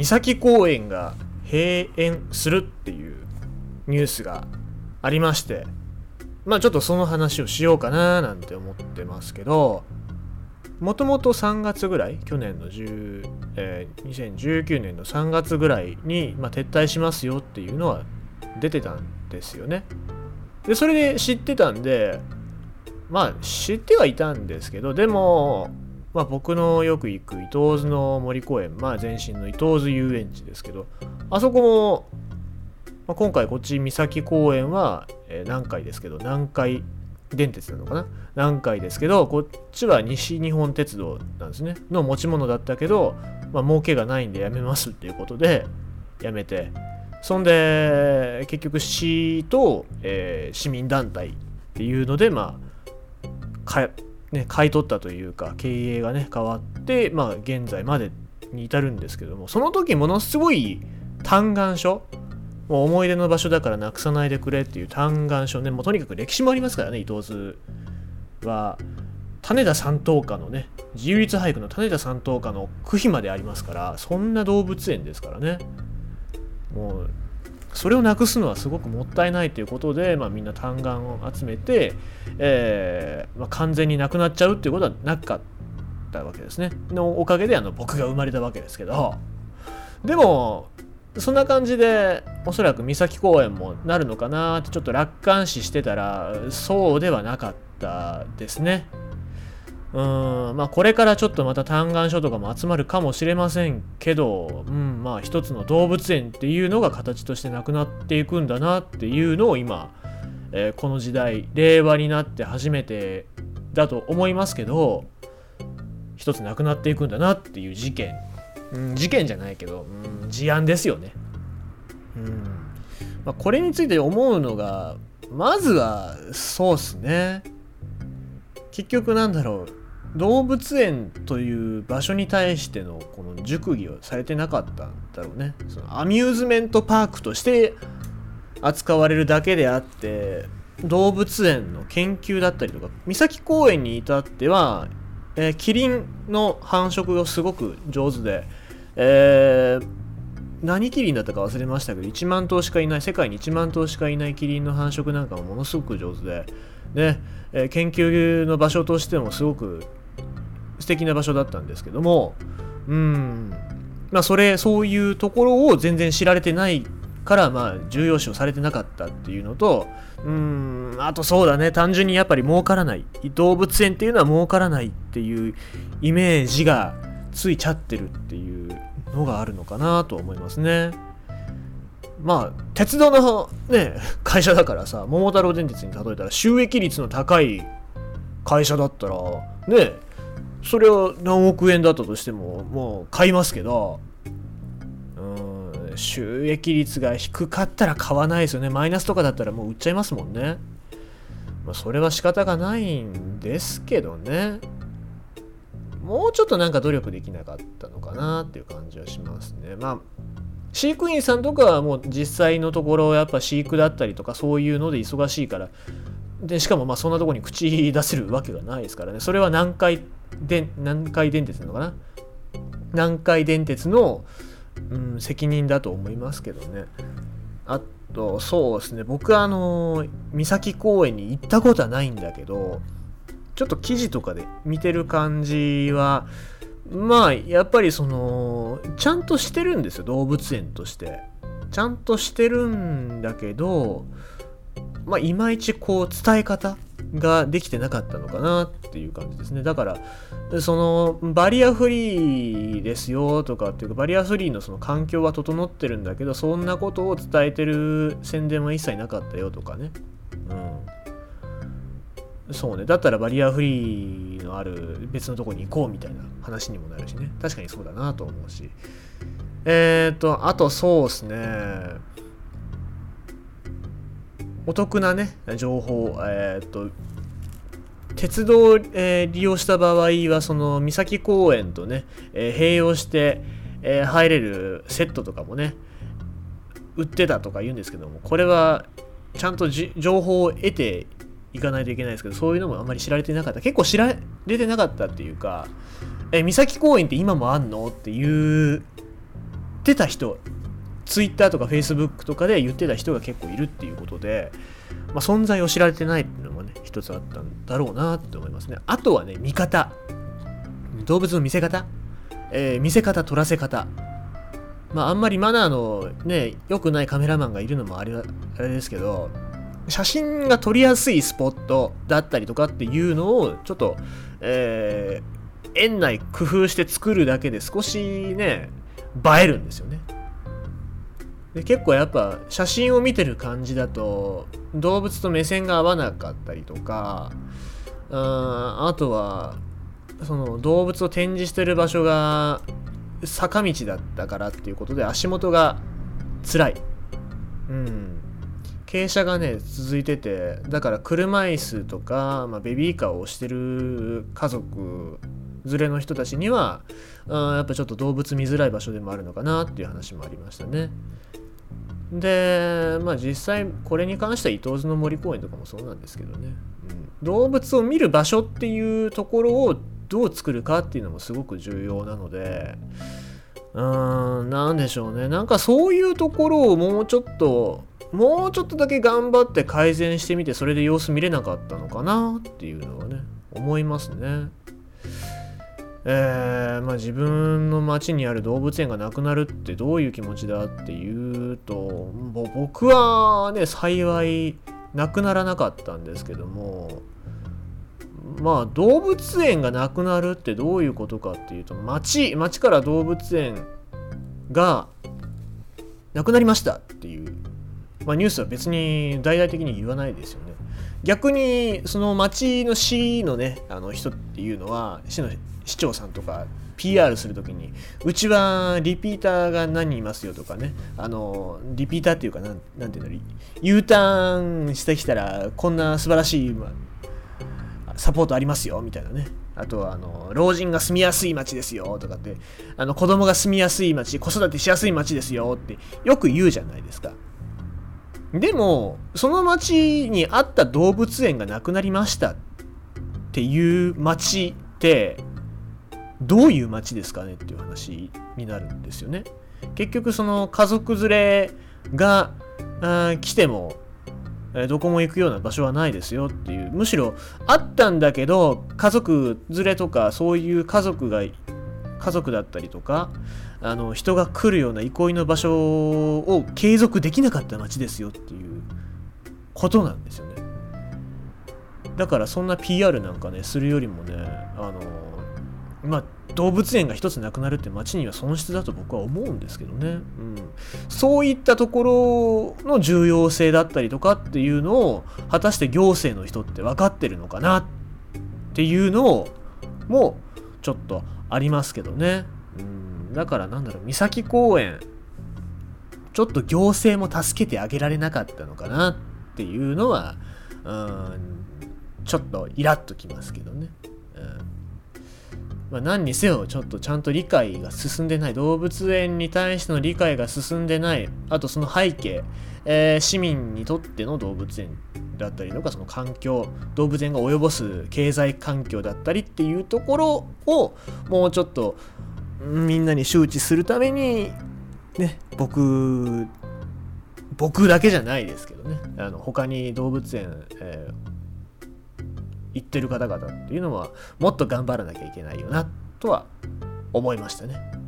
三崎公園が閉園するっていうニュースがありましてまあちょっとその話をしようかななんて思ってますけどもともと3月ぐらい去年の10、えー、2019年の3月ぐらいに、まあ、撤退しますよっていうのは出てたんですよね。でそれで知ってたんでまあ知ってはいたんですけどでもまあ、僕のよく行く伊東津の森公園、まあ、前身の伊東津遊園地ですけどあそこも、まあ、今回こっち三崎公園は、えー、南海ですけど南海電鉄なのかな？南海ですけどこっちは西日本鉄道なんですね。の持ち物だったけど、まあ、儲けがないんでやめますっていうことでやめて。そんで結局市と、えー、市民団体っていうのでまあね、買い取ったというか経営がね変わって、まあ、現在までに至るんですけどもその時ものすごい嘆願書もう思い出の場所だからなくさないでくれっていう嘆願書ねもうとにかく歴史もありますからね伊藤図は。種田三等家のね自由律俳句の種田三等家の区碑までありますからそんな動物園ですからね。もうそれをなくすのはすごくもったいないということで、まあ、みんな単眼を集めて、えーまあ、完全になくなっちゃうっていうことはなかったわけですね。のおかげであの僕が生まれたわけですけどでもそんな感じでおそらく三崎公園もなるのかなってちょっと楽観視してたらそうではなかったですね。うんまあこれからちょっとまた嘆願書とかも集まるかもしれませんけど、うん、まあ一つの動物園っていうのが形としてなくなっていくんだなっていうのを今、えー、この時代令和になって初めてだと思いますけど一つなくなっていくんだなっていう事件、うん、事件じゃないけど、うん、事案ですよね。うんまあ、これについて思うのがまずはそうっすね。結局なんだろう動物園という場所に対してのこの熟議をされてなかったんだろうね。そのアミューズメントパークとして扱われるだけであって動物園の研究だったりとか三崎公園に至っては、えー、キリンの繁殖がすごく上手で、えー、何キリンだったか忘れましたけど1万頭しかいない世界に1万頭しかいないキリンの繁殖なんかもものすごく上手でで、えー、研究の場所としてもすごく敵な場所だったんですけどもうん。まあそれそういうところを全然知られてないからまあ重要視をされてなかったっていうのとうん。あとそうだね。単純にやっぱり儲からない。動物園っていうのは儲からないっていうイメージがついちゃってるっていうのがあるのかなと思いますね。まあ鉄道のね会社だからさ桃太郎電鉄に例えたら収益率の高い会社だったらねそれは何億円だったとしてももう買いますけどうん収益率が低かったら買わないですよね。マイナスとかだったらもう売っちゃいますもんね、まあ、それは仕方がないんですけどね。もうちょっとなんか努力できなかったのかなっていう感じはしますね。まあ飼育員さんとかはもう実際のところやっぱ飼育だったりとかそういうので忙しいからでしかもまあそんなとこに口出せるわけがないですからね。それは南海で南海電鉄なのかな？南海電鉄の、うん、責任だと思いますけどね。あとそうですね。僕はあの三崎公園に行ったことはないんだけどちょっと記事とかで見てる感じはまあやっぱりそのちゃんとしてるんですよ。動物園として。ちゃんとしてるんだけどまあいまいちこう伝え方ができてなかったのかなっていう感じですね。だからそのバリアフリーですよとかっていうかバリアフリーのその環境は整ってるんだけどそんなことを伝えてる宣伝は一切なかったよとかね。うん。そうね。だったらバリアフリーのある別のとこに行こうみたいな話にもなるしね。確かにそうだなと思うし。えっ、ー、とあとそうですね。お得なね、情報、えっ、と、鉄道を、えー、利用した場合は、その三崎公園とね、えー、併用して、えー、入れるセットとかもね、売ってたとか言うんですけども、これはちゃんと情報を得ていかないといけないですけど、そういうのもあんまり知られてなかった。結構知られてなかったっていうか、え三崎公園って今もあんの？っていうってた人 Twitter とか Facebook とかで言ってた人が結構いるっていうことで、まあ、存在を知られてないっていうのもね一つあったんだろうなって思いますね。あとはね見方。動物の見せ方、えー、見せ方取らせ方。まああんまりマナーのね良くないカメラマンがいるのもあれあれですけど写真が撮りやすいスポットだったりとかっていうのをちょっと、えー、園内工夫して作るだけで少しね映えるんですよね。で結構やっぱ写真を見てる感じだと動物と目線が合わなかったりとかああとはその動物を展示してる場所が坂道だったからっていうことで足元が辛い。うん。傾斜がね、続いてて、だから車椅子とか、まあ、ベビーカーを押してる家族連れの人たちには、あやっぱちょっと動物見づらい場所でもあるのかなっていう話もありましたね。で、まあ実際これに関しては伊東津の森公園とかもそうなんですけどね、うん、動物を見る場所っていうところをどう作るかっていうのもすごく重要なので、うーん、なんでしょうね。なんかそういうところをもうちょっと、もうちょっとだけ頑張って改善してみて、それで様子見れなかったのかなっていうのはね、思いますね。えー、まあ、自分の町にある動物園がなくなるってどういう気持ちだっていうと僕はね幸いなくならなかったんですけどもまあ動物園がなくなるってどういうことかっていうと町町から動物園がなくなりましたっていう、まあ、ニュースは別に大々的に言わないですよね。逆にその町の市のねあの人っていうのは市の市長さんとか PR するときにうちはリピーターが何人いますよとかねあのリピーターっていうかなんなんていうの U ターンしてきたらこんな素晴らしいサポートありますよみたいなね。あとはあの老人が住みやすい街ですよとかってあの子供が住みやすい街子育てしやすい街ですよってよく言うじゃないですか。でもその街にあった動物園がなくなりましたっていう街ってどういう街ですかねっていう話になるんですよね。結局その家族連れが来てもどこも行くような場所はないですよっていう。むしろあったんだけど家族連れとかそういう家族が家族だったりとかあの人が来るような憩いの場所を継続できなかった街ですよっていうことなんですよね。だからそんな PR なんかねするよりもねあのまあ動物園が一つなくなるって街には損失だと僕は思うんですけどね、うん、そういったところの重要性だったりとかっていうのを果たして行政の人って分かってるのかなっていうのをもちょっとありますけどね、だからなんだろう三崎公園ちょっと行政も助けてあげられなかったのかなっていうのはうんちょっとイラッときますけどね。うん。まあ、何にせよちょっとちゃんと理解が進んでない。動物園に対しての理解が進んでない。あとその背景、えー、市民にとっての動物園だったりとかその環境動物園が及ぼす経済環境だったりっていうところをもうちょっとみんなに周知するためにね僕僕だけじゃないですけどねあの他に動物園、えー行ってる方々っていうのはもっと頑張らなきゃいけないよなとは思いましたね。